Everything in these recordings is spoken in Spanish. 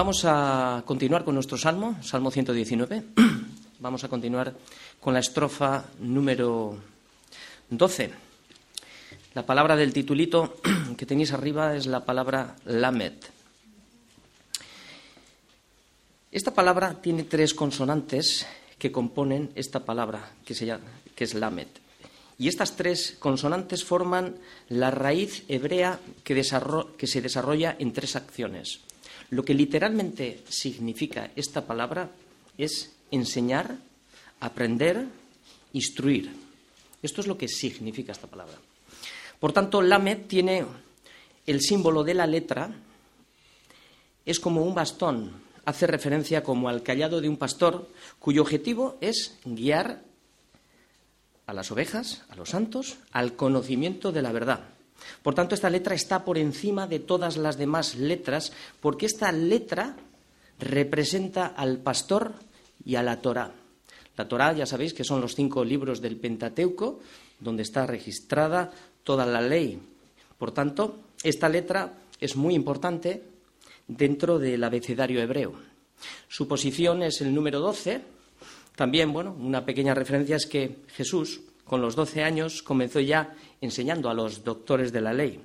vamos a continuar con nuestro salmo, Salmo 119. Vamos a continuar con la estrofa número 12. La palabra del titulito que tenéis arriba es la palabra lamed. Esta palabra tiene tres consonantes que componen esta palabra que, se llama, que es lamed. Y estas tres consonantes forman la raíz hebrea que, que se desarrolla en tres acciones. Lo que literalmente significa esta palabra es enseñar, aprender, instruir. Esto es lo que significa esta palabra. Por tanto, Lamed tiene el símbolo de la letra, es como un bastón, hace referencia como al callado de un pastor, cuyo objetivo es guiar a las ovejas, a los santos, al conocimiento de la verdad. Por tanto, esta letra está por encima de todas las demás letras, porque esta letra representa al pastor y a la Torá. La Torá, ya sabéis que son los cinco libros del Pentateuco, donde está registrada toda la ley. Por tanto, esta letra es muy importante dentro del abecedario hebreo. Su posición es el número 12. También, bueno, una pequeña referencia es que Jesús, con los 12 años, comenzó ya enseñando a los doctores de la ley.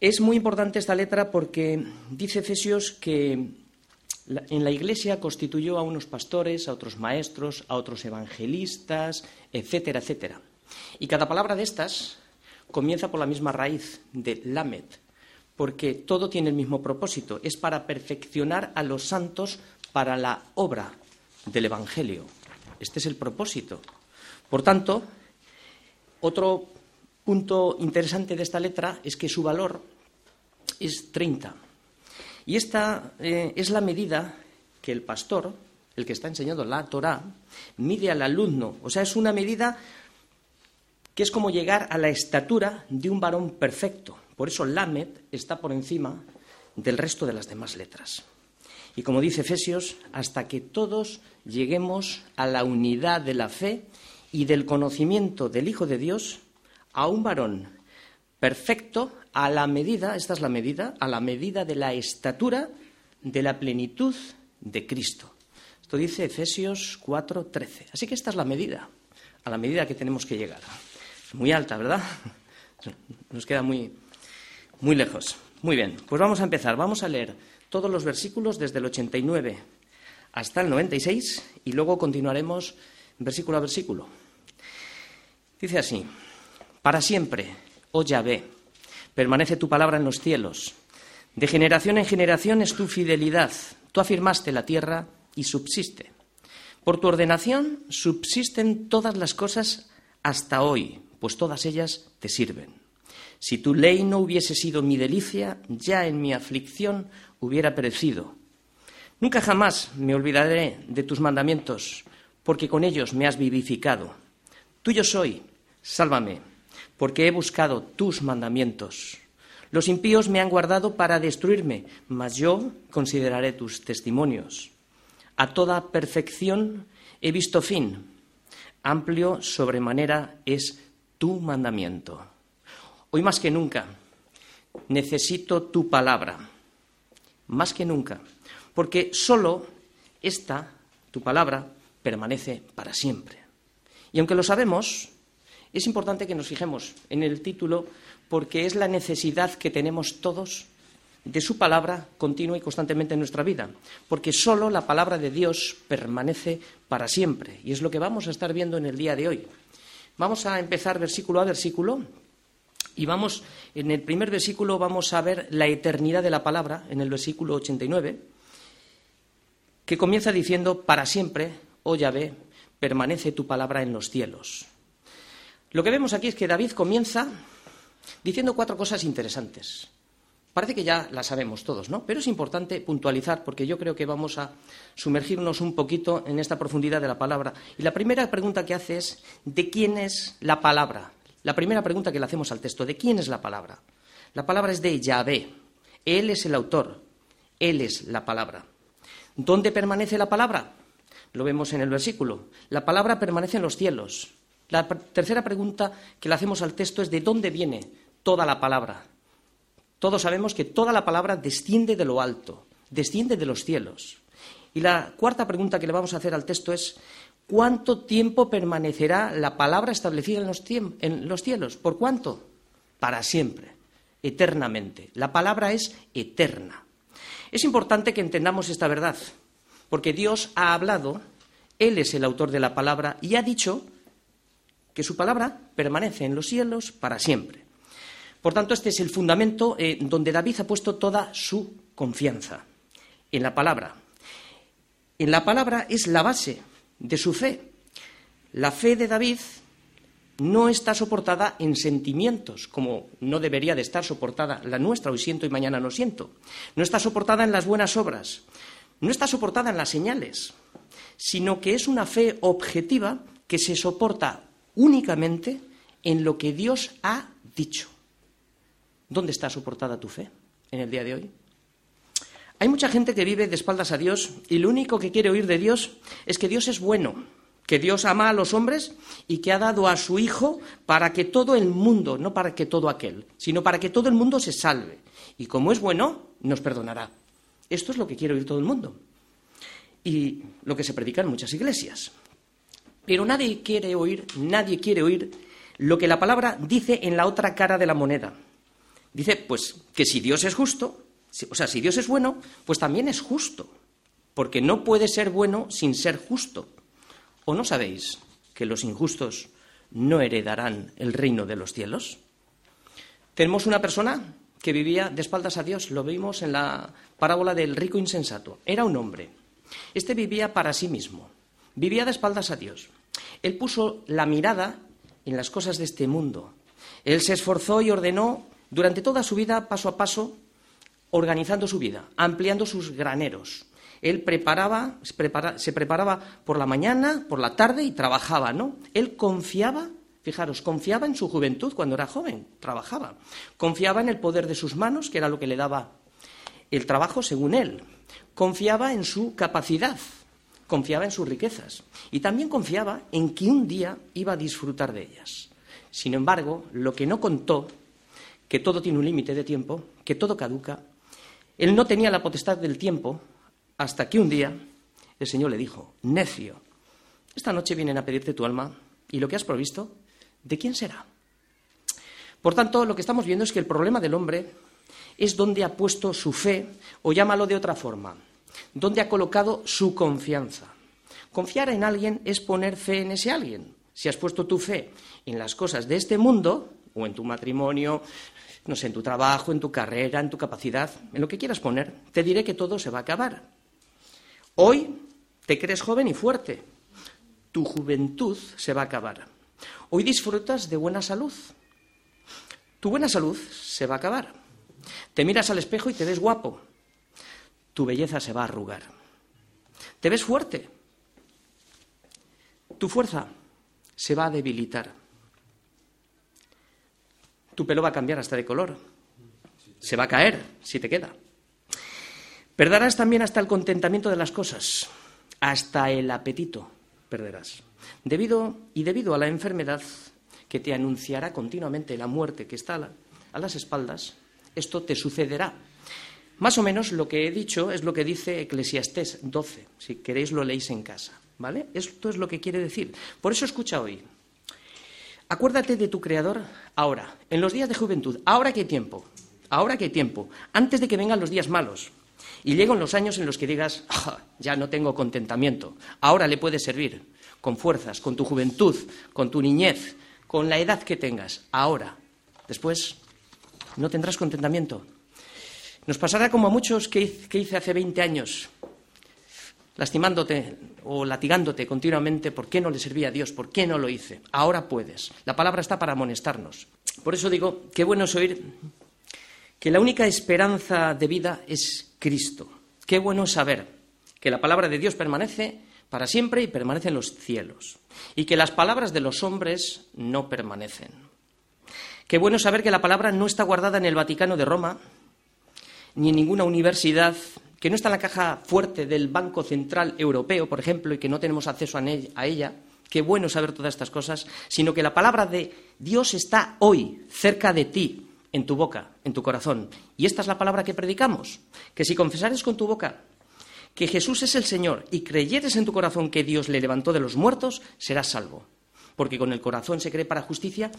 Es muy importante esta letra porque dice Efesios que en la Iglesia constituyó a unos pastores, a otros maestros, a otros evangelistas, etcétera, etcétera. Y cada palabra de estas comienza por la misma raíz de Lamed, porque todo tiene el mismo propósito, es para perfeccionar a los santos para la obra del Evangelio. Este es el propósito. Por tanto, otro punto interesante de esta letra es que su valor es 30. Y esta eh, es la medida que el pastor, el que está enseñando la Torah, mide al alumno. O sea, es una medida que es como llegar a la estatura de un varón perfecto. Por eso Lamed está por encima del resto de las demás letras. Y como dice Efesios, hasta que todos lleguemos a la unidad de la fe y del conocimiento del Hijo de Dios a un varón perfecto a la medida, esta es la medida, a la medida de la estatura de la plenitud de Cristo. Esto dice Efesios 4:13. Así que esta es la medida, a la medida que tenemos que llegar. Muy alta, ¿verdad? Nos queda muy, muy lejos. Muy bien, pues vamos a empezar. Vamos a leer todos los versículos desde el 89 hasta el 96 y luego continuaremos versículo a versículo. Dice así, para siempre, oh Yahvé, permanece tu palabra en los cielos. De generación en generación es tu fidelidad. Tú afirmaste la tierra y subsiste. Por tu ordenación subsisten todas las cosas hasta hoy, pues todas ellas te sirven. Si tu ley no hubiese sido mi delicia, ya en mi aflicción hubiera perecido. Nunca jamás me olvidaré de tus mandamientos, porque con ellos me has vivificado. Tuyo soy, Sálvame, porque he buscado tus mandamientos. Los impíos me han guardado para destruirme, mas yo consideraré tus testimonios. A toda perfección he visto fin. Amplio sobremanera es tu mandamiento. Hoy más que nunca necesito tu palabra, más que nunca, porque solo esta, tu palabra, permanece para siempre. Y aunque lo sabemos, es importante que nos fijemos en el título porque es la necesidad que tenemos todos de su palabra continua y constantemente en nuestra vida, porque solo la palabra de Dios permanece para siempre y es lo que vamos a estar viendo en el día de hoy. Vamos a empezar versículo a versículo y vamos en el primer versículo vamos a ver la eternidad de la palabra en el versículo 89 que comienza diciendo para siempre, oh Yahvé, permanece tu palabra en los cielos. Lo que vemos aquí es que David comienza diciendo cuatro cosas interesantes. Parece que ya las sabemos todos, ¿no? Pero es importante puntualizar porque yo creo que vamos a sumergirnos un poquito en esta profundidad de la palabra. Y la primera pregunta que hace es, ¿de quién es la palabra? La primera pregunta que le hacemos al texto, ¿de quién es la palabra? La palabra es de Yahvé. Él es el autor. Él es la palabra. ¿Dónde permanece la palabra? Lo vemos en el versículo. La palabra permanece en los cielos. La tercera pregunta que le hacemos al texto es ¿de dónde viene toda la palabra? Todos sabemos que toda la palabra desciende de lo alto, desciende de los cielos. Y la cuarta pregunta que le vamos a hacer al texto es, ¿cuánto tiempo permanecerá la palabra establecida en los, cielos? ¿Por cuánto? Para siempre, eternamente. La palabra es eterna. Es importante que entendamos esta verdad, porque Dios ha hablado, Él es el autor de la palabra y ha dicho que su palabra permanece en los cielos para siempre. Por tanto, este es el fundamento eh, donde David ha puesto toda su confianza, en la palabra. En la palabra es la base de su fe. La fe de David no está soportada en sentimientos, como no debería de estar soportada la nuestra, hoy siento y mañana no siento. No está soportada en las buenas obras, no está soportada en las señales, sino que es una fe objetiva que se soporta únicamente en lo que Dios ha dicho. ¿Dónde está soportada tu fe en el día de hoy? Hay mucha gente que vive de espaldas a Dios y lo único que quiere oír de Dios es que Dios es bueno, que Dios ama a los hombres y que ha dado a su Hijo para que todo el mundo, no para que todo aquel, sino para que todo el mundo se salve. Y como es bueno, nos perdonará. Esto es lo que quiere oír todo el mundo. Y lo que se predica en muchas iglesias. Pero nadie quiere oír, nadie quiere oír lo que la palabra dice en la otra cara de la moneda. Dice, pues, que si Dios es justo, o sea, si Dios es bueno, pues también es justo, porque no puede ser bueno sin ser justo. ¿O no sabéis que los injustos no heredarán el reino de los cielos? Tenemos una persona que vivía de espaldas a Dios, lo vimos en la parábola del rico insensato. Era un hombre. Este vivía para sí mismo, vivía de espaldas a Dios. Él puso la mirada en las cosas de este mundo. Él se esforzó y ordenó durante toda su vida, paso a paso, organizando su vida, ampliando sus graneros. Él preparaba, se, preparaba por la mañana, por la tarde y trabajaba, ¿no? Él confiaba, fijaros, confiaba en su juventud cuando era joven, trabajaba. Confiaba en el poder de sus manos, que era lo que le daba el trabajo según él. Confiaba en su capacidad, confiaba en sus riquezas y también confiaba en que un día iba a disfrutar de ellas. Sin embargo, lo que no contó, que todo tiene un límite de tiempo, que todo caduca, él no tenía la potestad del tiempo hasta que un día el Señor le dijo, necio, esta noche vienen a pedirte tu alma y lo que has provisto, ¿de quién será? Por tanto, lo que estamos viendo es que el problema del hombre es donde ha puesto su fe, o llámalo de otra forma, donde ha colocado su confianza. Confiar en alguien es poner fe en ese alguien. Si has puesto tu fe en las cosas de este mundo, o en tu matrimonio, no sé, en tu trabajo, en tu carrera, en tu capacidad, en lo que quieras poner, te diré que todo se va a acabar. Hoy te crees joven y fuerte. Tu juventud se va a acabar. Hoy disfrutas de buena salud. Tu buena salud se va a acabar. Te miras al espejo y te ves guapo. Tu belleza se va a arrugar. Te ves fuerte. Tu fuerza se va a debilitar tu pelo va a cambiar hasta de color. Se va a caer si te queda. Perderás también hasta el contentamiento de las cosas, hasta el apetito perderás. Debido y debido a la enfermedad que te anunciará continuamente la muerte que está a las espaldas, esto te sucederá. Más o menos lo que he dicho es lo que dice Eclesiastés 12. Si queréis lo leéis en casa, ¿vale? Esto es lo que quiere decir. Por eso escucha hoy. Acuérdate de tu Creador ahora, en los días de juventud, ahora que hay tiempo, ahora que hay tiempo, antes de que vengan los días malos. Y lleguen los años en los que digas, ah, ya no tengo contentamiento, ahora le puedes servir con fuerzas, con tu juventud, con tu niñez, con la edad que tengas, ahora. Después no tendrás contentamiento. Nos pasará como a muchos que hice hace 20 años, lastimándote o latigándote continuamente por qué no le servía a Dios, por qué no lo hice. Ahora puedes. La palabra está para amonestarnos. Por eso digo, qué bueno es oír que la única esperanza de vida es Cristo. Qué bueno saber que la palabra de Dios permanece para siempre y permanece en los cielos. Y que las palabras de los hombres no permanecen. Qué bueno saber que la palabra no está guardada en el Vaticano de Roma, ni en ninguna universidad que no está en la caja fuerte del Banco Central Europeo, por ejemplo, y que no tenemos acceso a ella, qué bueno saber todas estas cosas, sino que la palabra de Dios está hoy cerca de ti, en tu boca, en tu corazón. Y esta es la palabra que predicamos, que si confesares con tu boca que Jesús es el Señor y creyeres en tu corazón que Dios le levantó de los muertos, serás salvo. Porque con el corazón se cree para justicia,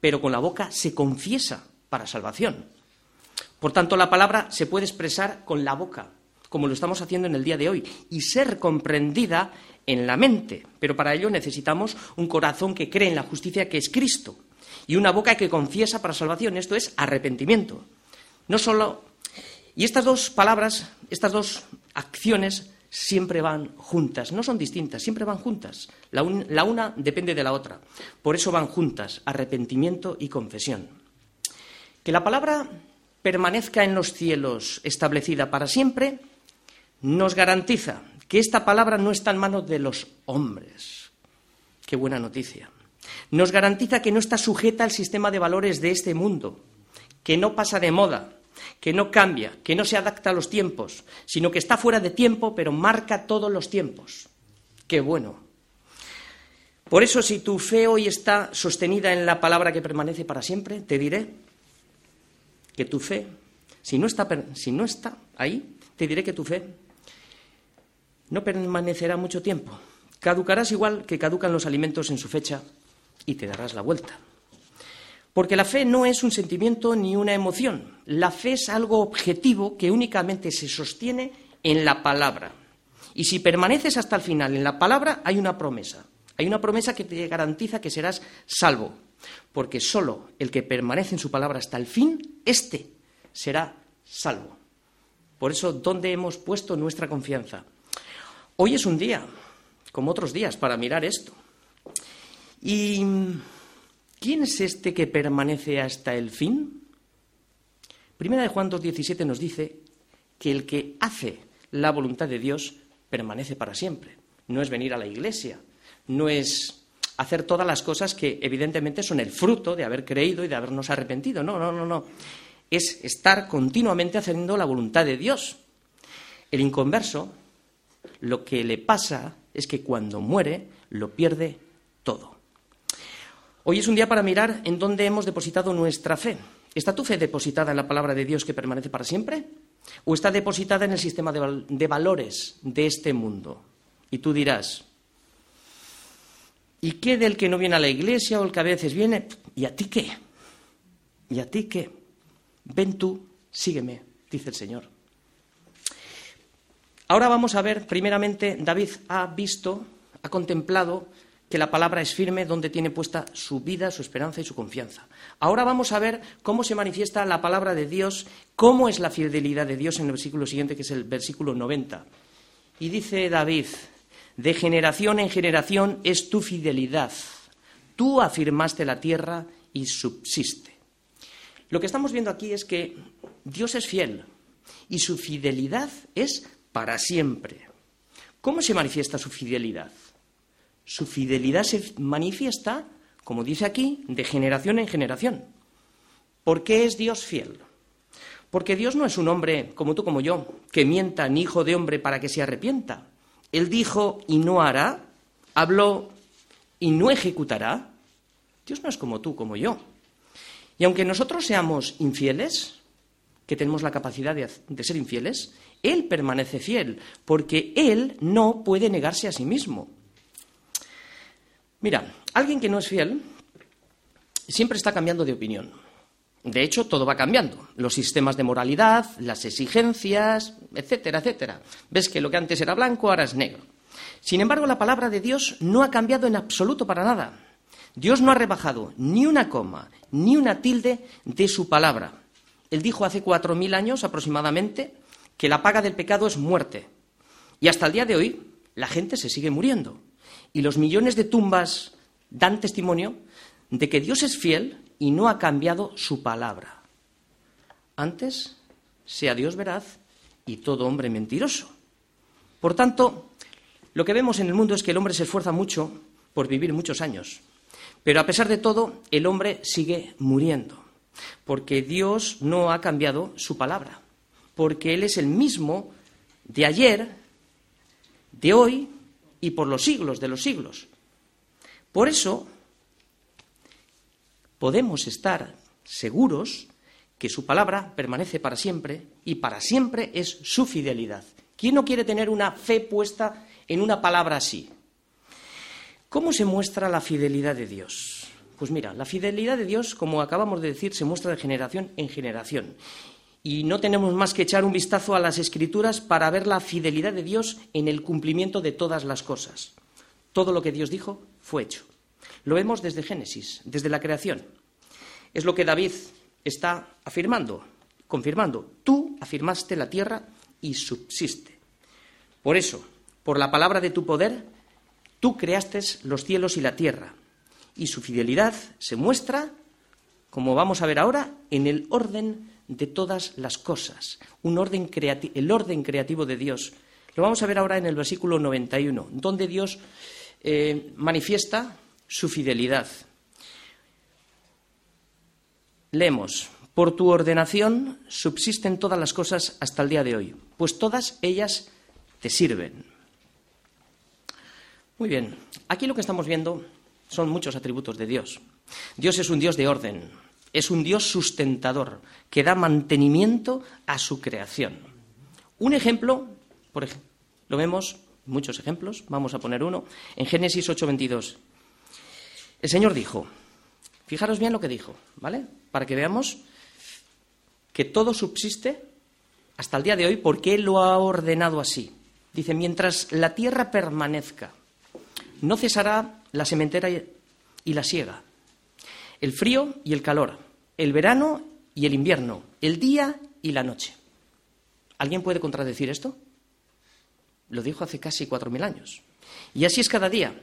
pero con la boca se confiesa para salvación. Por tanto, la palabra se puede expresar con la boca, como lo estamos haciendo en el día de hoy, y ser comprendida en la mente. Pero para ello necesitamos un corazón que cree en la justicia que es Cristo y una boca que confiesa para salvación. Esto es arrepentimiento. No solo. Y estas dos palabras, estas dos acciones siempre van juntas, no son distintas, siempre van juntas. La, la, una depende de la otra. Por eso van juntas, arrepentimiento y confesión. Que la palabra permanezca en los cielos establecida para siempre nos garantiza que esta palabra no está en manos de los hombres. Qué buena noticia. Nos garantiza que no está sujeta al sistema de valores de este mundo, que no pasa de moda, que no cambia, que no se adapta a los tiempos, sino que está fuera de tiempo, pero marca todos los tiempos. Qué bueno. Por eso, si tu fe hoy está sostenida en la palabra que permanece para siempre, te diré que tu fe, si no está, si no está ahí, te diré que tu fe no permanecerá mucho tiempo. Caducarás igual que caducan los alimentos en su fecha y te darás la vuelta. Porque la fe no es un sentimiento ni una emoción. La fe es algo objetivo que únicamente se sostiene en la palabra. Y si permaneces hasta el final en la palabra, hay una promesa. Hay una promesa que te garantiza que serás salvo. Porque solo el que permanece en su palabra hasta el fin, éste será salvo. Por eso, ¿dónde hemos puesto nuestra confianza? Hoy es un día, como otros días, para mirar esto. ¿Y quién es este que permanece hasta el fin? Primera de Juan 2.17 nos dice que el que hace la voluntad de Dios permanece para siempre. No es venir a la iglesia, no es hacer todas las cosas que evidentemente son el fruto de haber creído y de habernos arrepentido. No, no, no, no. Es estar continuamente haciendo la voluntad de Dios. El inconverso lo que le pasa es que cuando muere lo pierde todo. Hoy es un día para mirar en dónde hemos depositado nuestra fe. ¿Está tu fe depositada en la palabra de Dios que permanece para siempre? ¿O está depositada en el sistema de, valores de este mundo? Y tú dirás, ¿y qué del que no viene a la iglesia o el que a veces viene? ¿Y a ti qué? ¿Y a ti qué? Ven tú, sígueme, dice el Señor. Ahora vamos a ver, primeramente, David ha visto, ha contemplado que la palabra es firme donde tiene puesta su vida, su esperanza y su confianza. Ahora vamos a ver cómo se manifiesta la palabra de Dios, cómo es la fidelidad de Dios en el versículo siguiente, que es el versículo 90. Y dice David, de generación en generación es tu fidelidad. Tú afirmaste la tierra y subsiste. Lo que estamos viendo aquí es que Dios es fiel y su fidelidad es para siempre. ¿Cómo se manifiesta su fidelidad? Su fidelidad se manifiesta, como dice aquí, de generación en generación. ¿Por qué es Dios fiel? Porque Dios no es un hombre como tú, como yo, que mienta ni hijo de hombre para que se arrepienta. Él dijo y no hará, habló y no ejecutará. Dios no es como tú, como yo. Y aunque nosotros seamos infieles, que tenemos la capacidad de, de ser infieles, él permanece fiel, porque Él no puede negarse a sí mismo. Mira, alguien que no es fiel siempre está cambiando de opinión. De hecho, todo va cambiando. Los sistemas de moralidad, las exigencias, etcétera, etcétera. Ves que lo que antes era blanco ahora es negro. Sin embargo, la palabra de Dios no ha cambiado en absoluto para nada. Dios no ha rebajado ni una coma, ni una tilde de su palabra. Él dijo hace cuatro mil años aproximadamente que la paga del pecado es muerte. Y hasta el día de hoy la gente se sigue muriendo. Y los millones de tumbas dan testimonio de que Dios es fiel y no ha cambiado su palabra. Antes, sea Dios veraz y todo hombre mentiroso. Por tanto, lo que vemos en el mundo es que el hombre se esfuerza mucho por vivir muchos años. Pero a pesar de todo, el hombre sigue muriendo, porque Dios no ha cambiado su palabra porque Él es el mismo de ayer, de hoy y por los siglos de los siglos. Por eso podemos estar seguros que su palabra permanece para siempre y para siempre es su fidelidad. ¿Quién no quiere tener una fe puesta en una palabra así? ¿Cómo se muestra la fidelidad de Dios? Pues mira, la fidelidad de Dios, como acabamos de decir, se muestra de generación en generación. Y no tenemos más que echar un vistazo a las escrituras para ver la fidelidad de Dios en el cumplimiento de todas las cosas. Todo lo que Dios dijo fue hecho. Lo vemos desde Génesis, desde la creación. Es lo que David está afirmando, confirmando. Tú afirmaste la tierra y subsiste. Por eso, por la palabra de tu poder, tú creaste los cielos y la tierra. Y su fidelidad se muestra, como vamos a ver ahora, en el orden de todas las cosas. Un orden el orden creativo de Dios. Lo vamos a ver ahora en el versículo 91, donde Dios eh, manifiesta su fidelidad. Leemos, por tu ordenación subsisten todas las cosas hasta el día de hoy, pues todas ellas te sirven. Muy bien, aquí lo que estamos viendo son muchos atributos de Dios. Dios es un Dios de orden, es un Dios sustentador, que da mantenimiento a su creación. Un ejemplo, por ejemplo, lo vemos, muchos ejemplos, vamos a poner uno, en Génesis 8:22. El Señor dijo, fijaros bien lo que dijo, ¿vale? Para que veamos que todo subsiste hasta el día de hoy porque Él lo ha ordenado así. Dice, mientras la tierra permanezca, no cesará la sementera y la siega, el frío y el calor, el verano y el invierno, el día y la noche. ¿Alguien puede contradecir esto? Lo dijo hace casi cuatro mil años. Y así es cada día.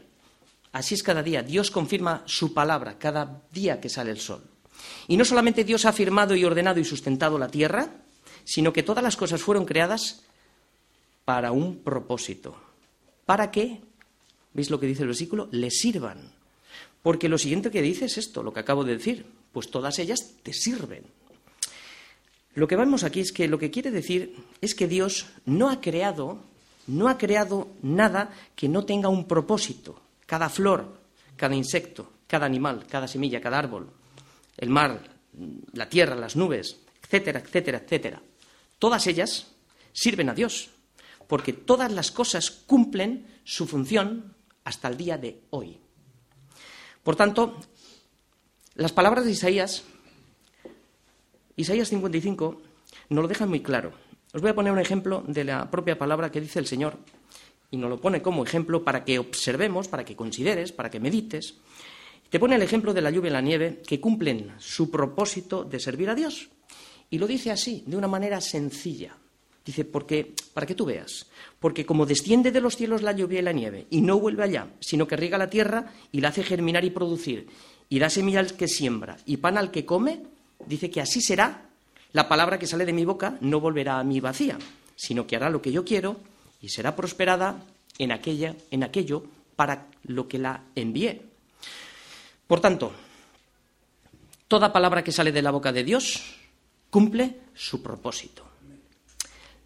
Así es cada día. Dios confirma su palabra cada día que sale el sol. Y no solamente Dios ha afirmado y ordenado y sustentado la tierra, sino que todas las cosas fueron creadas para un propósito. ¿Para qué? ¿Veis lo que dice el versículo? Le sirvan. Porque lo siguiente que dice es esto, lo que acabo de decir. Pues todas ellas te sirven. Lo que vemos aquí es que lo que quiere decir es que Dios no ha creado, no ha creado nada que no tenga un propósito. Cada flor, cada insecto, cada animal, cada semilla, cada árbol, el mar, la tierra, las nubes, etcétera, etcétera, etcétera. Todas ellas sirven a Dios, porque todas las cosas cumplen su función hasta el día de hoy. Por tanto, las palabras de Isaías, Isaías 55, nos lo dejan muy claro. Os voy a poner un ejemplo de la propia palabra que dice el Señor, y nos lo pone como ejemplo para que observemos, para que consideres, para que medites. Te pone el ejemplo de la lluvia y la nieve que cumplen su propósito de servir a Dios. Y lo dice así, de una manera sencilla. Dice, porque, para que tú veas, porque como desciende de los cielos la lluvia y la nieve, y no vuelve allá, sino que riega la tierra y la hace germinar y producir, y da semilla al que siembra y pan al que come, dice que así será, la palabra que sale de mi boca no volverá a mí vacía, sino que hará lo que yo quiero y será prosperada en, aquella, en aquello para lo que la envié. Por tanto, toda palabra que sale de la boca de Dios cumple su propósito.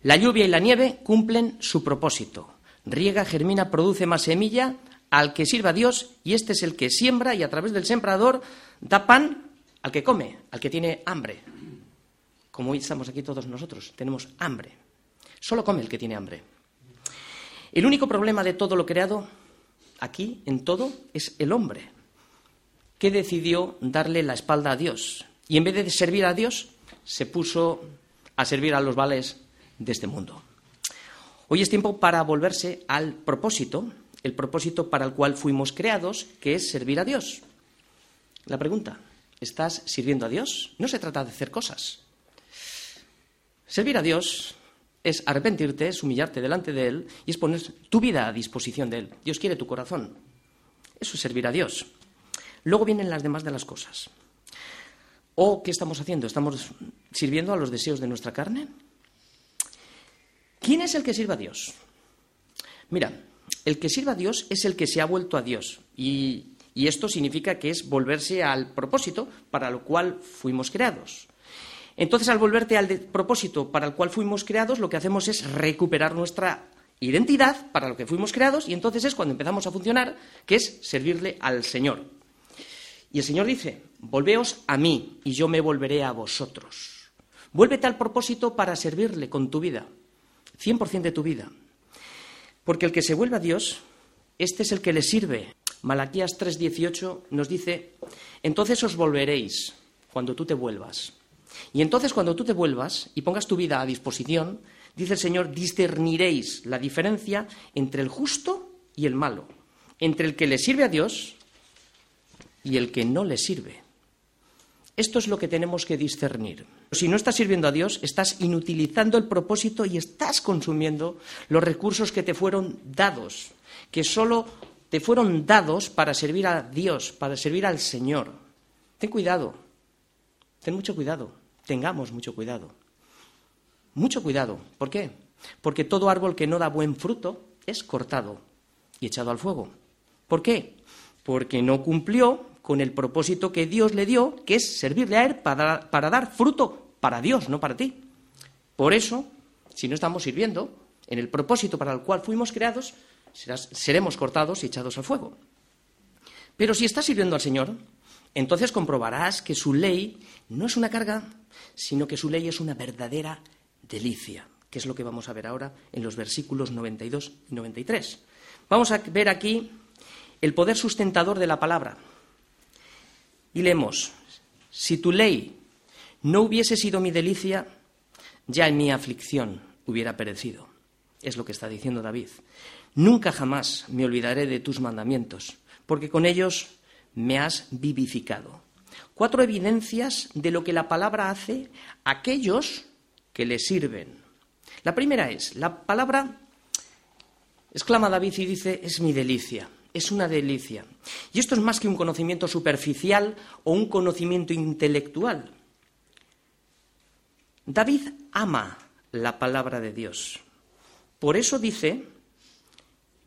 La lluvia y la nieve cumplen su propósito. Riega, germina, produce más semilla al que sirva a Dios y este es el que siembra y a través del sembrador da pan al que come, al que tiene hambre. Como hoy estamos aquí todos nosotros, tenemos hambre. Solo come el que tiene hambre. El único problema de todo lo creado aquí, en todo, es el hombre, que decidió darle la espalda a Dios. Y en vez de servir a Dios, se puso a servir a los vales de este mundo. Hoy es tiempo para volverse al propósito, el propósito para el cual fuimos creados, que es servir a Dios. La pregunta, ¿estás sirviendo a Dios? No se trata de hacer cosas. Servir a Dios es arrepentirte, es humillarte delante de Él y es poner tu vida a disposición de Él. Dios quiere tu corazón. Eso es servir a Dios. Luego vienen las demás de las cosas. ¿O qué estamos haciendo? ¿Estamos sirviendo a los deseos de nuestra carne? ¿Quién es el que sirva a Dios? Mira, el que sirva a Dios es el que se ha vuelto a Dios. Y, esto significa que es volverse al propósito para lo cual fuimos creados. Entonces, al volverte al propósito para el cual fuimos creados, lo que hacemos es recuperar nuestra identidad para lo que fuimos creados y entonces es cuando empezamos a funcionar, que es servirle al Señor. Y el Señor dice, volveos a mí y yo me volveré a vosotros. Vuélvete al propósito para servirle con tu vida, 100% de tu vida. Porque el que se vuelve a Dios, este es el que le sirve. Malaquías 3:18 nos dice, entonces os volveréis cuando tú te vuelvas. Y entonces cuando tú te vuelvas y pongas tu vida a disposición, dice el Señor, discerniréis la diferencia entre el justo y el malo, entre el que le sirve a Dios y el que no le sirve. Esto es lo que tenemos que discernir. Si no estás sirviendo a Dios, estás inutilizando el propósito y estás consumiendo los recursos que te fueron dados, que solo te fueron dados para servir a Dios, para servir al Señor. Ten cuidado, ten mucho cuidado, tengamos mucho cuidado. Mucho cuidado. ¿Por qué? Porque todo árbol que no da buen fruto es cortado y echado al fuego. ¿Por qué? Porque no cumplió con el propósito que Dios le dio, que es servirle a Él para, dar fruto para Dios, no para ti. Por eso, si no estamos sirviendo en el propósito para el cual fuimos creados, seremos cortados y echados al fuego. Pero si estás sirviendo al Señor, entonces comprobarás que su ley no es una carga, sino que su ley es una verdadera delicia, que es lo que vamos a ver ahora en los versículos 92 y 93. Vamos a ver aquí el poder sustentador de la palabra. Y leemos, si tu ley no hubiese sido mi delicia, ya en mi aflicción hubiera perecido. Es lo que está diciendo David. Nunca jamás me olvidaré de tus mandamientos, porque con ellos me has vivificado. Cuatro evidencias de lo que la palabra hace a aquellos que le sirven. La primera es, la palabra, exclama David y dice, es mi delicia, es una delicia. Y esto es más que un conocimiento superficial o un conocimiento intelectual. David ama la palabra de Dios. Por eso dice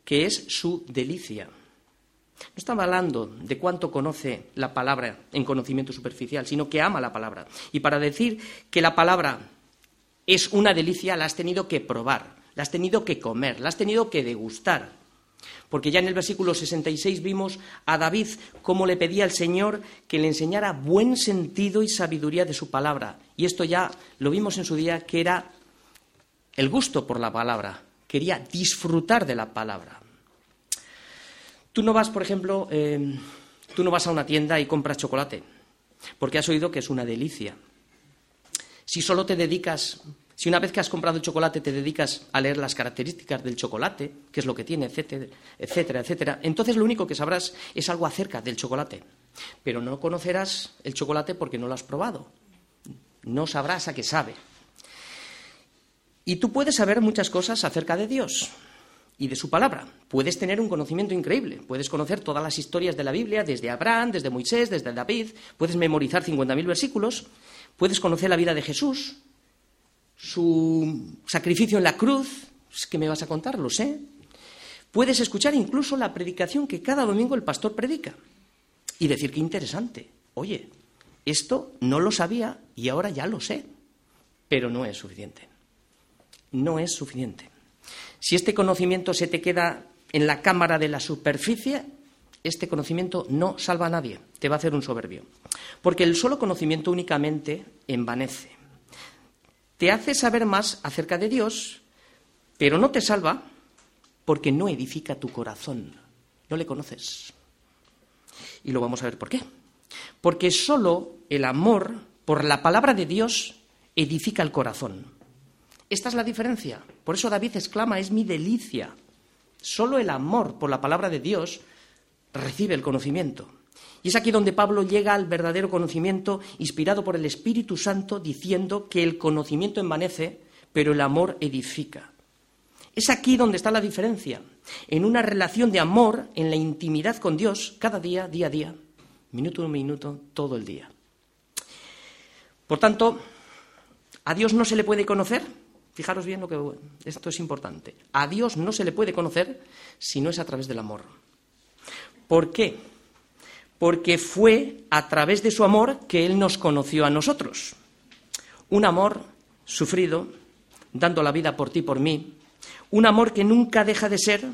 que es su delicia. No estaba hablando de cuánto conoce la palabra en conocimiento superficial, sino que ama la palabra. Y para decir que la palabra es una delicia, la has tenido que probar, la has tenido que comer, la has tenido que degustar. Porque ya en el versículo 66 vimos a David cómo le pedía al Señor que le enseñara buen sentido y sabiduría de su palabra. Y esto ya lo vimos en su día que era el gusto por la palabra, quería disfrutar de la palabra. Tú no vas, por ejemplo, eh, tú no vas a una tienda y compras chocolate, porque has oído que es una delicia. Si solo te dedicas, si una vez que has comprado el chocolate te dedicas a leer las características del chocolate, qué es lo que tiene, etcétera, etcétera, etcétera, entonces lo único que sabrás es algo acerca del chocolate. Pero no conocerás el chocolate porque no lo has probado. No sabrás a qué sabe. Y tú puedes saber muchas cosas acerca de Dios y de su palabra. Puedes tener un conocimiento increíble. Puedes conocer todas las historias de la Biblia, desde Abraham, desde Moisés, desde David. Puedes memorizar 50.000 versículos Puedes conocer la vida de Jesús, su sacrificio en la cruz, ¿qué me vas a contar? Lo sé. Puedes escuchar incluso la predicación que cada domingo el pastor predica y decir qué interesante. Oye, esto no lo sabía y ahora ya lo sé, pero no es suficiente. No es suficiente. Si este conocimiento se te queda en la cámara de la superficie, este conocimiento no salva a nadie, te va a hacer un soberbio. Porque el solo conocimiento únicamente envanece. Te hace saber más acerca de Dios, pero no te salva porque no edifica tu corazón. No le conoces. Y lo vamos a ver por qué. Porque solo el amor por la palabra de Dios edifica el corazón. Esta es la diferencia. Por eso David exclama, es mi delicia. Solo el amor por la palabra de Dios recibe el conocimiento. Y es aquí donde Pablo llega al verdadero conocimiento inspirado por el Espíritu Santo diciendo que el conocimiento envanece, pero el amor edifica. Es aquí donde está la diferencia, en una relación de amor, en la intimidad con Dios, cada día, día a día, minuto a minuto, todo el día. Por tanto, a Dios no se le puede conocer, fijaros bien lo que esto es importante, a Dios no se le puede conocer si no es a través del amor. ¿Por qué? Porque fue a través de su amor que Él nos conoció a nosotros. Un amor sufrido, dando la vida por ti, por mí. Un amor que nunca deja de ser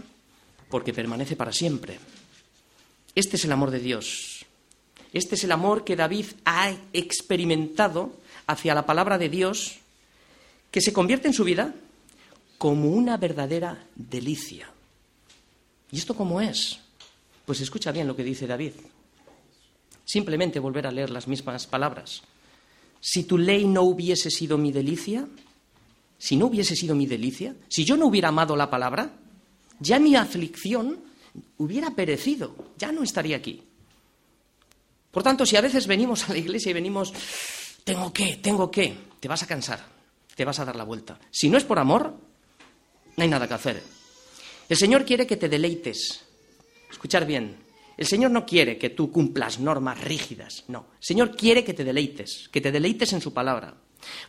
porque permanece para siempre. Este es el amor de Dios. Este es el amor que David ha experimentado hacia la palabra de Dios, que se convierte en su vida como una verdadera delicia. ¿Y esto cómo es? Pues escucha bien lo que dice David. Simplemente volver a leer las mismas palabras. Si tu ley no hubiese sido mi delicia, si no hubiese sido mi delicia, si yo no hubiera amado la palabra, ya mi aflicción hubiera perecido, ya no estaría aquí. Por tanto, si a veces venimos a la iglesia y venimos, tengo que, tengo que, te vas a cansar, te vas a dar la vuelta. Si no es por amor, no hay nada que hacer. El Señor quiere que te deleites. Escuchar bien, el Señor no quiere que tú cumplas normas rígidas, no. El Señor quiere que te deleites, que te deleites en su palabra.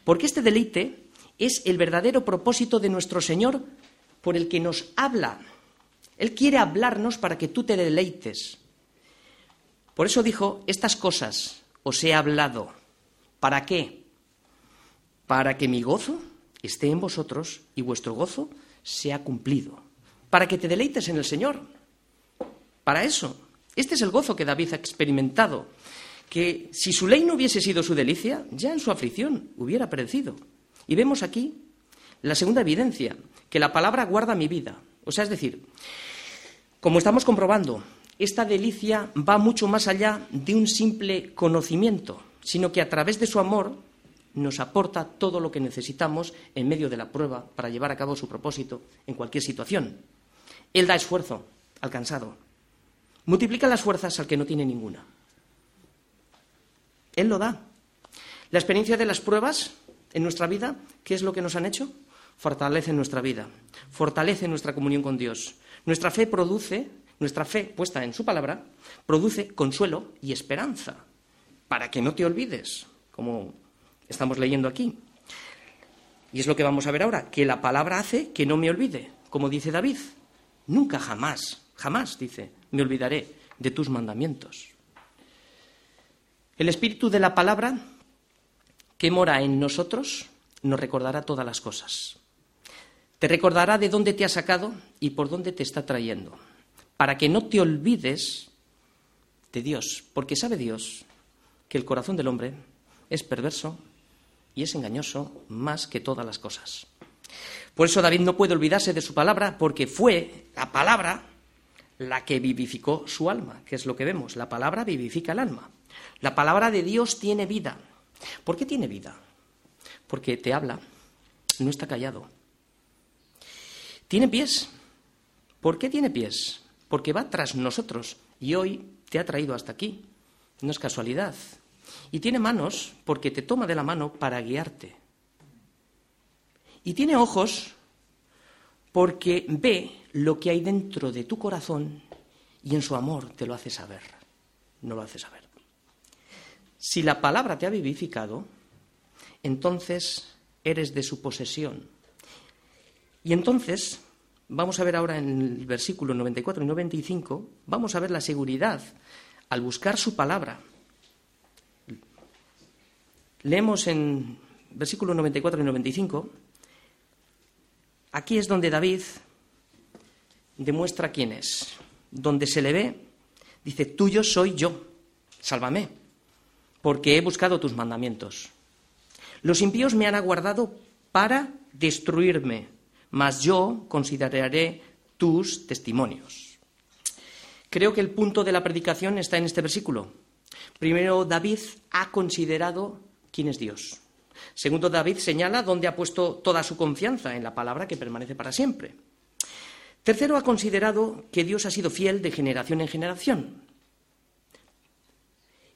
Porque este deleite es el verdadero propósito de nuestro Señor por el que nos habla. Él quiere hablarnos para que tú te deleites. Por eso dijo, estas cosas os he hablado. ¿Para qué? Para que mi gozo esté en vosotros y vuestro gozo sea cumplido. Para que te deleites en el Señor. Para eso. Este es el gozo que David ha experimentado. Que si su ley no hubiese sido su delicia, ya en su aflicción hubiera perecido. Y vemos aquí la segunda evidencia, que la palabra guarda mi vida. O sea, es decir, como estamos comprobando, esta delicia va mucho más allá de un simple conocimiento, sino que a través de su amor nos aporta todo lo que necesitamos en medio de la prueba para llevar a cabo su propósito en cualquier situación. Él da esfuerzo al cansado, multiplica las fuerzas al que no tiene ninguna. Él lo da. La experiencia de las pruebas en nuestra vida, ¿qué es lo que nos han hecho? Fortalece nuestra vida, fortalece nuestra comunión con Dios. Nuestra fe produce, nuestra fe puesta en su palabra, produce consuelo y esperanza, para que no te olvides, como estamos leyendo aquí. Y es lo que vamos a ver ahora, que la palabra hace que no me olvide, como dice David. Nunca jamás, jamás, dice, me olvidaré de tus mandamientos. El espíritu de la palabra que mora en nosotros nos recordará todas las cosas. Te recordará de dónde te ha sacado y por dónde te está trayendo, para que no te olvides de Dios, porque sabe Dios que el corazón del hombre es perverso y es engañoso más que todas las cosas. Por eso David no puede olvidarse de su palabra, porque fue la palabra la que vivificó su alma, que es lo que vemos. La palabra vivifica el alma. La palabra de Dios tiene vida. ¿Por qué tiene vida? Porque te habla, no está callado. Tiene pies. ¿Por qué tiene pies? Porque va tras nosotros y hoy te ha traído hasta aquí. No es casualidad. Y tiene manos porque te toma de la mano para guiarte. Y tiene ojos porque ve lo que hay dentro de tu corazón y en su amor te lo hace saber. No lo hace saber. Si la palabra te ha vivificado, entonces eres de su posesión. Y entonces, vamos a ver ahora en el versículo 94 y 95, vamos a ver la seguridad al buscar su palabra. Leemos en versículo 94 y 95, aquí es donde David demuestra quién es. Donde se le ve, dice, tuyo soy yo, sálvame porque he buscado tus mandamientos. Los impíos me han aguardado para destruirme, mas yo consideraré tus testimonios. Creo que el punto de la predicación está en este versículo. Primero, David ha considerado quién es Dios. Segundo, David señala dónde ha puesto toda su confianza en la palabra que permanece para siempre. Tercero, ha considerado que Dios ha sido fiel de generación en generación.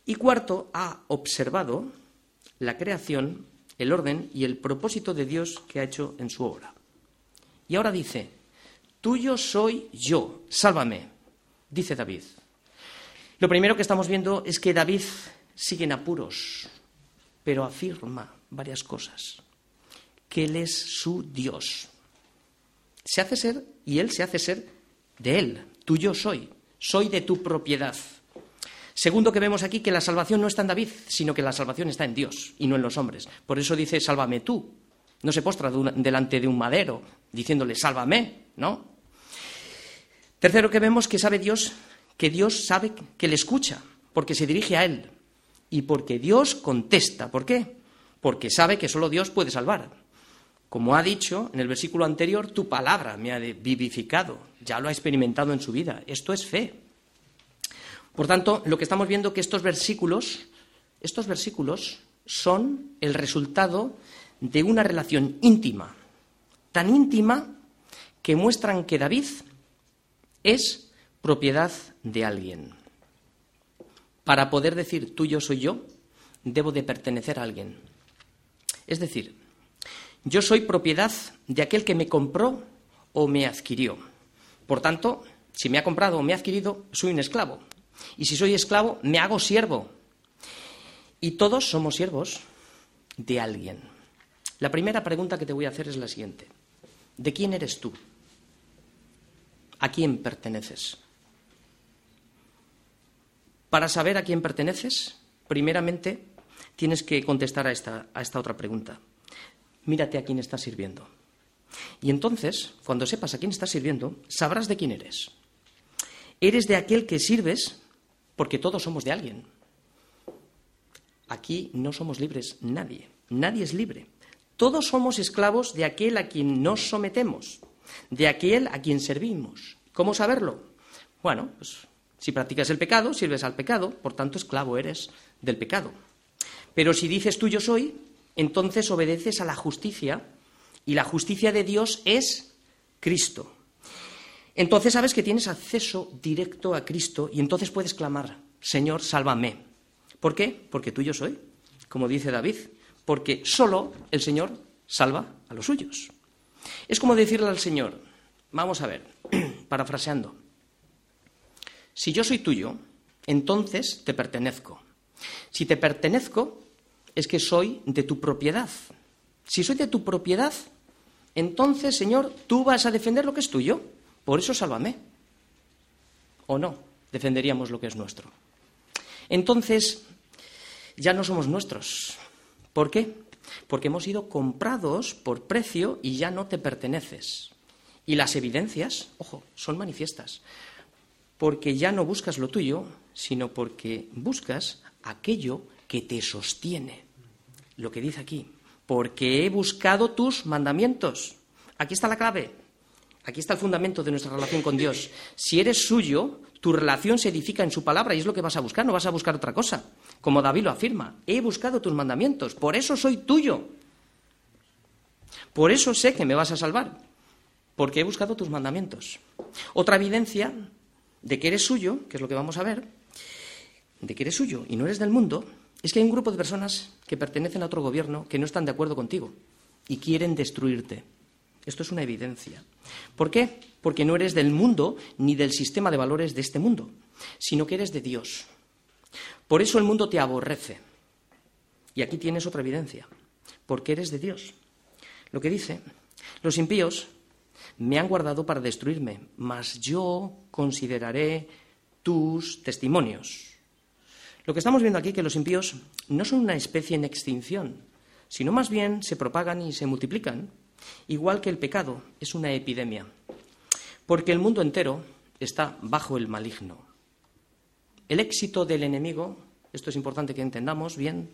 Y cuarto, ha observado la creación, el orden y el propósito de Dios que ha hecho en su obra. Y ahora dice, tuyo soy yo, sálvame, dice David. Lo primero que estamos viendo es que David sigue en apuros, pero afirma varias cosas. Que Él es su Dios. Se hace ser y Él se hace ser de Él. Tuyo soy, soy de tu propiedad. Segundo que vemos aquí que la salvación no está en David, sino que la salvación está en Dios y no en los hombres. Por eso dice, sálvame tú. No se postra delante de un madero diciéndole, sálvame, ¿no? Tercero que vemos que sabe Dios, que Dios sabe que le escucha. porque se dirige a Él y porque Dios contesta. ¿Por qué? Porque sabe que solo Dios puede salvar. Como ha dicho en el versículo anterior, tu palabra me ha vivificado, ya lo ha experimentado en su vida. Esto es fe. Por tanto, lo que estamos viendo es que estos versículos, estos versículos son el resultado de una relación íntima, tan íntima que muestran que David es propiedad de alguien. Para poder decir tuyo soy yo, debo de pertenecer a alguien. Es decir, yo soy propiedad de aquel que me compró o me adquirió. Por tanto, si me ha comprado o me ha adquirido, soy un esclavo. Y si soy esclavo, me hago siervo. Y todos somos siervos de alguien. La primera pregunta que te voy a hacer es la siguiente. ¿De quién eres tú? ¿A quién perteneces? Para saber a quién perteneces, primeramente tienes que contestar a esta, a esta otra pregunta. Mírate a quién estás sirviendo. Y entonces, cuando sepas a quién estás sirviendo, sabrás de quién eres. Eres de aquel que sirves porque todos somos de alguien. Aquí no somos libres nadie, nadie es libre. Todos somos esclavos de aquel a quien nos sometemos, de aquel a quien servimos. ¿Cómo saberlo? Bueno, pues si practicas el pecado, sirves al pecado, por tanto esclavo eres del pecado. Pero si dices tú yo soy, entonces obedeces a la justicia y la justicia de Dios es Cristo. Entonces sabes que tienes acceso directo a Cristo y entonces puedes clamar, Señor, sálvame. ¿Por qué? Porque tú yo soy, como dice David, porque solo el Señor salva a los suyos. Es como decirle al Señor, vamos a ver, parafraseando, si yo soy tuyo, entonces te pertenezco. Si te pertenezco, es que soy de tu propiedad. Si soy de tu propiedad, entonces, Señor, tú vas a defender lo que es tuyo. Por eso sálvame. ¿O no? Defenderíamos lo que es nuestro. Entonces, ya no somos nuestros. ¿Por qué? Porque hemos sido comprados por precio y ya no te perteneces. Y las evidencias, ojo, son manifiestas porque ya no buscas lo tuyo, sino porque buscas aquello que te sostiene. Lo que dice aquí, porque he buscado tus mandamientos. Aquí está la clave, aquí está el fundamento de nuestra relación con Dios. Si eres suyo, tu relación se edifica en su palabra y es lo que vas a buscar, no vas a buscar otra cosa. Como David lo afirma, he buscado tus mandamientos, por eso soy tuyo. Por eso sé que me vas a salvar, porque he buscado tus mandamientos. Otra evidencia de que eres suyo, que es lo que vamos a ver, de que eres suyo y no eres del mundo, es que hay un grupo de personas que pertenecen a otro gobierno que no están de acuerdo contigo y quieren destruirte. Esto es una evidencia. ¿Por qué? Porque no eres del mundo ni del sistema de valores de este mundo, sino que eres de Dios. Por eso el mundo te aborrece. Y aquí tienes otra evidencia, porque eres de Dios. Lo que dice, los impíos me han guardado para destruirme, mas yo consideraré tus testimonios. Lo que estamos viendo aquí es que los impíos no son una especie en extinción, sino más bien se propagan y se multiplican, igual que el pecado es una epidemia, porque el mundo entero está bajo el maligno. El éxito del enemigo, esto es importante que entendamos bien,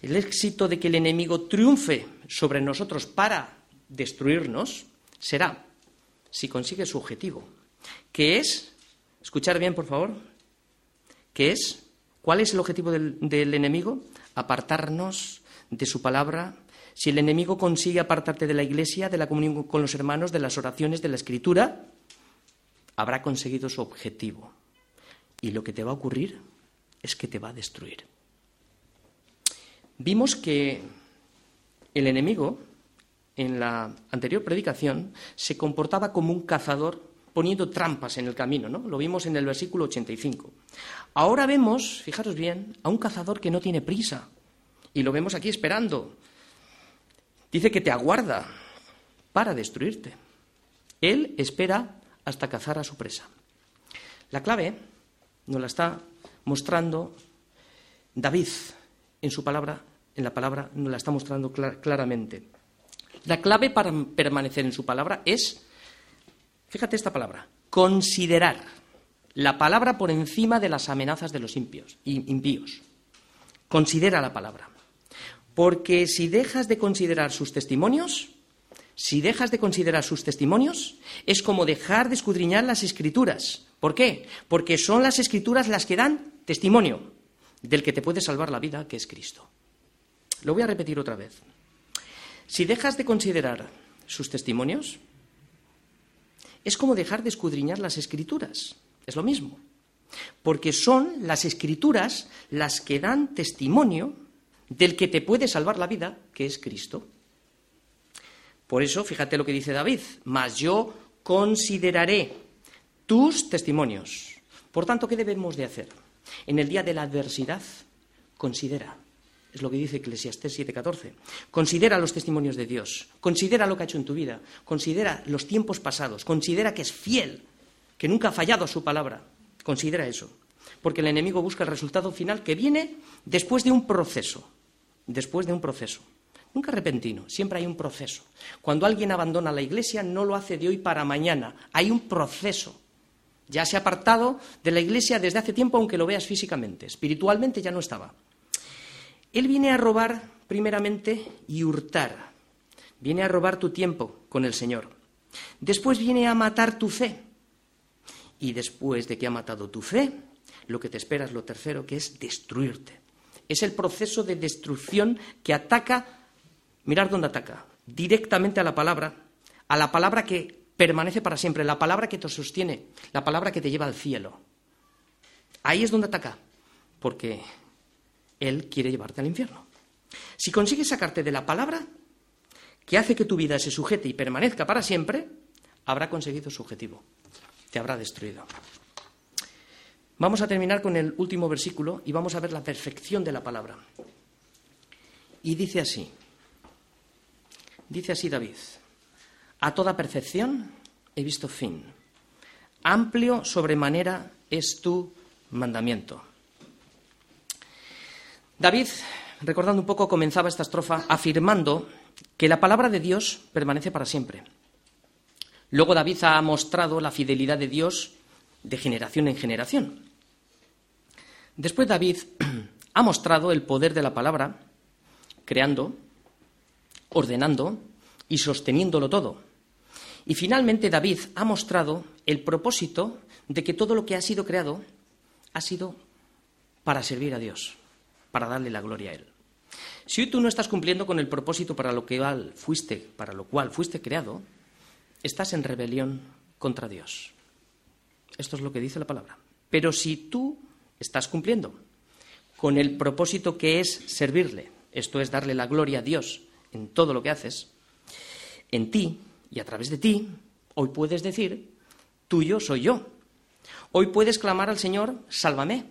el éxito de que el enemigo triunfe sobre nosotros para destruirnos, será si consigue su objetivo, que es, escuchar bien por favor, que es, ¿cuál es el objetivo del, del enemigo? Apartarnos de su palabra. Si el enemigo consigue apartarte de la iglesia, de la comunión con los hermanos, de las oraciones, de la escritura, habrá conseguido su objetivo. Y lo que te va a ocurrir es que te va a destruir. Vimos que el enemigo en la anterior predicación, se comportaba como un cazador poniendo trampas en el camino, ¿no? Lo vimos en el versículo 85. Ahora vemos, fijaros bien, a un cazador que no tiene prisa y lo vemos aquí esperando. Dice que te aguarda para destruirte. Él espera hasta cazar a su presa. La clave nos la está mostrando David en su palabra, en la palabra nos la está mostrando claramente. La clave para permanecer en su palabra es, fíjate esta palabra, considerar. la palabra por encima de las amenazas de los impíos. Considera la palabra. Porque si dejas de considerar sus testimonios, si dejas de considerar sus testimonios, es como dejar de escudriñar las escrituras. ¿Por qué? Porque son las escrituras las que dan testimonio del que te puede salvar la vida, que es Cristo. Lo voy a repetir otra vez. Si dejas de considerar sus testimonios, es como dejar de escudriñar las escrituras. Es lo mismo. Porque son las escrituras las que dan testimonio del que te puede salvar la vida, que es Cristo. Por eso, fíjate lo que dice David, mas yo consideraré tus testimonios. Por tanto, ¿qué debemos de hacer? En el día de la adversidad, considera, es lo que dice Eclesiastés 7:14, considera los testimonios de Dios, considera lo que ha hecho en tu vida, considera los tiempos pasados, considera que es fiel, que nunca ha fallado a su palabra, considera eso, porque el enemigo busca el resultado final que viene después de un proceso, después de un proceso. Nunca repentino, siempre hay un proceso. Cuando alguien abandona la iglesia no lo hace de hoy para mañana, hay un proceso. Ya se ha apartado de la iglesia desde hace tiempo, aunque lo veas físicamente. Espiritualmente ya no estaba. Él viene a robar, primeramente, y hurtar. Viene a robar tu tiempo con el Señor. Después viene a matar tu fe. Y después de que ha matado tu fe, lo que te espera es lo tercero, que es destruirte. Es el proceso de destrucción que ataca Mirar dónde ataca. Directamente a la palabra, a la palabra que permanece para siempre, la palabra que te sostiene, la palabra que te lleva al cielo. Ahí es donde ataca, porque Él quiere llevarte al infierno. Si consigues sacarte de la palabra que hace que tu vida se sujete y permanezca para siempre, habrá conseguido su objetivo, te habrá destruido. Vamos a terminar con el último versículo y vamos a ver la perfección de la palabra. Y dice así, Dice así David, a toda perfección he visto fin. Amplio sobremanera es tu mandamiento. David, recordando un poco, comenzaba esta estrofa afirmando que la palabra de Dios permanece para siempre. Luego David ha mostrado la fidelidad de Dios de generación en generación. Después David ha mostrado el poder de la palabra, creando, ordenando y sosteniéndolo todo. Y finalmente David ha mostrado el propósito de que todo lo que ha sido creado ha sido para servir a Dios, para darle la gloria a Él. Si tú no estás cumpliendo con el propósito para lo que fuiste, para lo cual fuiste creado, estás en rebelión contra Dios. Esto es lo que dice la palabra. Pero si tú estás cumpliendo con el propósito que es servirle, esto es darle la gloria a Dios en todo lo que haces, en ti y a través de ti, hoy puedes decir, tuyo soy yo. Hoy puedes clamar al Señor, sálvame.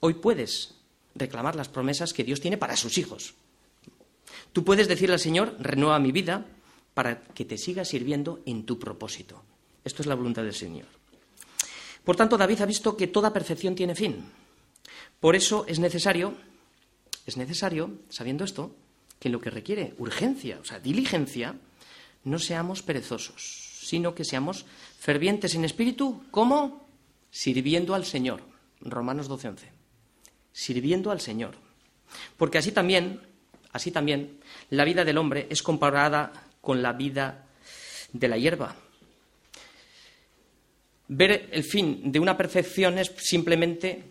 Hoy puedes reclamar las promesas que Dios tiene para sus hijos. Tú puedes decirle al Señor, renueva mi vida para que te siga sirviendo en tu propósito. Esto es la voluntad del Señor. Por tanto, David ha visto que toda perfección tiene fin. Por eso es necesario, es necesario, sabiendo esto, que lo que requiere urgencia, o sea, diligencia, no seamos perezosos, sino que seamos fervientes en espíritu, como sirviendo al Señor. Romanos 12:11. Sirviendo al Señor. Porque así también, así también, la vida del hombre es comparada con la vida de la hierba. Ver el fin de una perfección es simplemente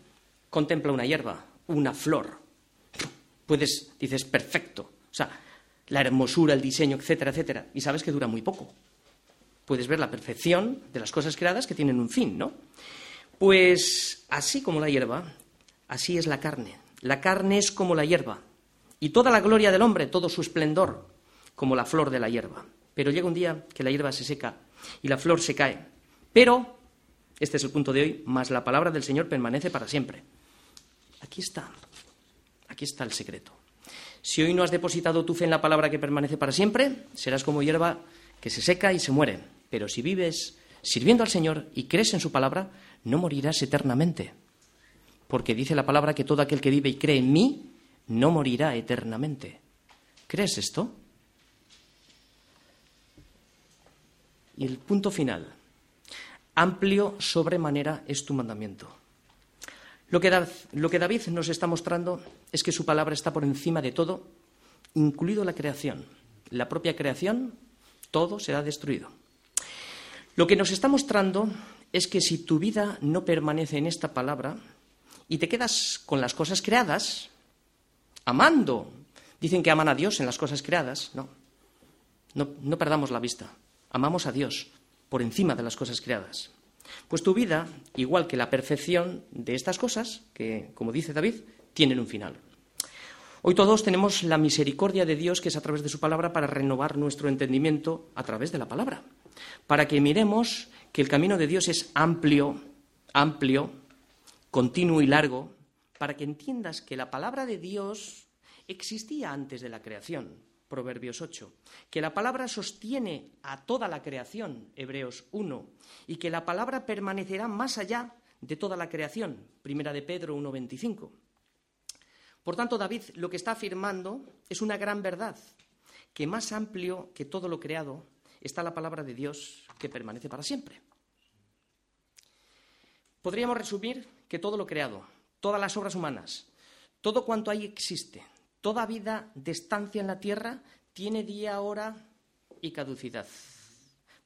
contempla una hierba, una flor. Puedes, dices, perfecto. O sea, la hermosura, el diseño, etcétera, etcétera. Y sabes que dura muy poco. Puedes ver la perfección de las cosas creadas que tienen un fin, ¿no? Pues así como la hierba, así es la carne. La carne es como la hierba. Y toda la gloria del hombre, todo su esplendor, como la flor de la hierba. Pero llega un día que la hierba se seca y la flor se cae. Pero, este es el punto de hoy, más la palabra del Señor permanece para siempre. Aquí está, aquí está el secreto. Si hoy no has depositado tu fe en la palabra que permanece para siempre, serás como hierba que se seca y se muere. Pero si vives sirviendo al Señor y crees en su palabra, no morirás eternamente. Porque dice la palabra que todo aquel que vive y cree en mí no morirá eternamente. ¿Crees esto? Y el punto final. Amplio sobremanera es tu mandamiento. Lo que, lo que David nos está mostrando es que su palabra está por encima de todo, incluido la creación. La propia creación, todo será destruido. Lo que nos está mostrando es que si tu vida no permanece en esta palabra y te quedas con las cosas creadas, amando, dicen que aman a Dios en las cosas creadas, no, no, perdamos la vista, amamos a Dios por encima de las cosas creadas. Pues tu vida, igual que la perfección de estas cosas, que, como dice David, tienen un final. Hoy todos tenemos la misericordia de Dios, que es a través de su palabra, para renovar nuestro entendimiento a través de la palabra, para que miremos que el camino de Dios es amplio, amplio, continuo y largo, para que entiendas que la palabra de Dios existía antes de la creación, Proverbios 8, que la palabra sostiene a toda la creación, Hebreos 1, y que la palabra permanecerá más allá de toda la creación, Primera de Pedro 1.25. Por tanto, David lo que está afirmando es una gran verdad, que más amplio que todo lo creado está la palabra de Dios que permanece para siempre. Podríamos resumir que todo lo creado, todas las obras humanas, todo cuanto ahí existe, Toda vida de estancia en la tierra tiene día, hora y caducidad.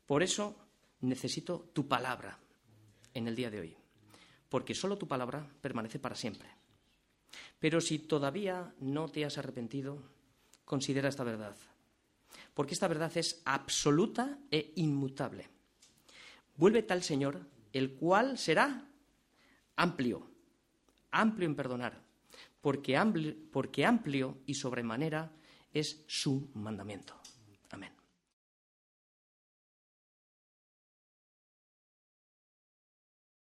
Por eso necesito tu palabra en el día de hoy, porque solo tu palabra permanece para siempre. Pero si todavía no te has arrepentido, considera esta verdad, porque esta verdad es absoluta e inmutable. Vuélvete al Señor, el cual será amplio, amplio en perdonar, porque amplio, y sobremanera es su mandamiento. Amén.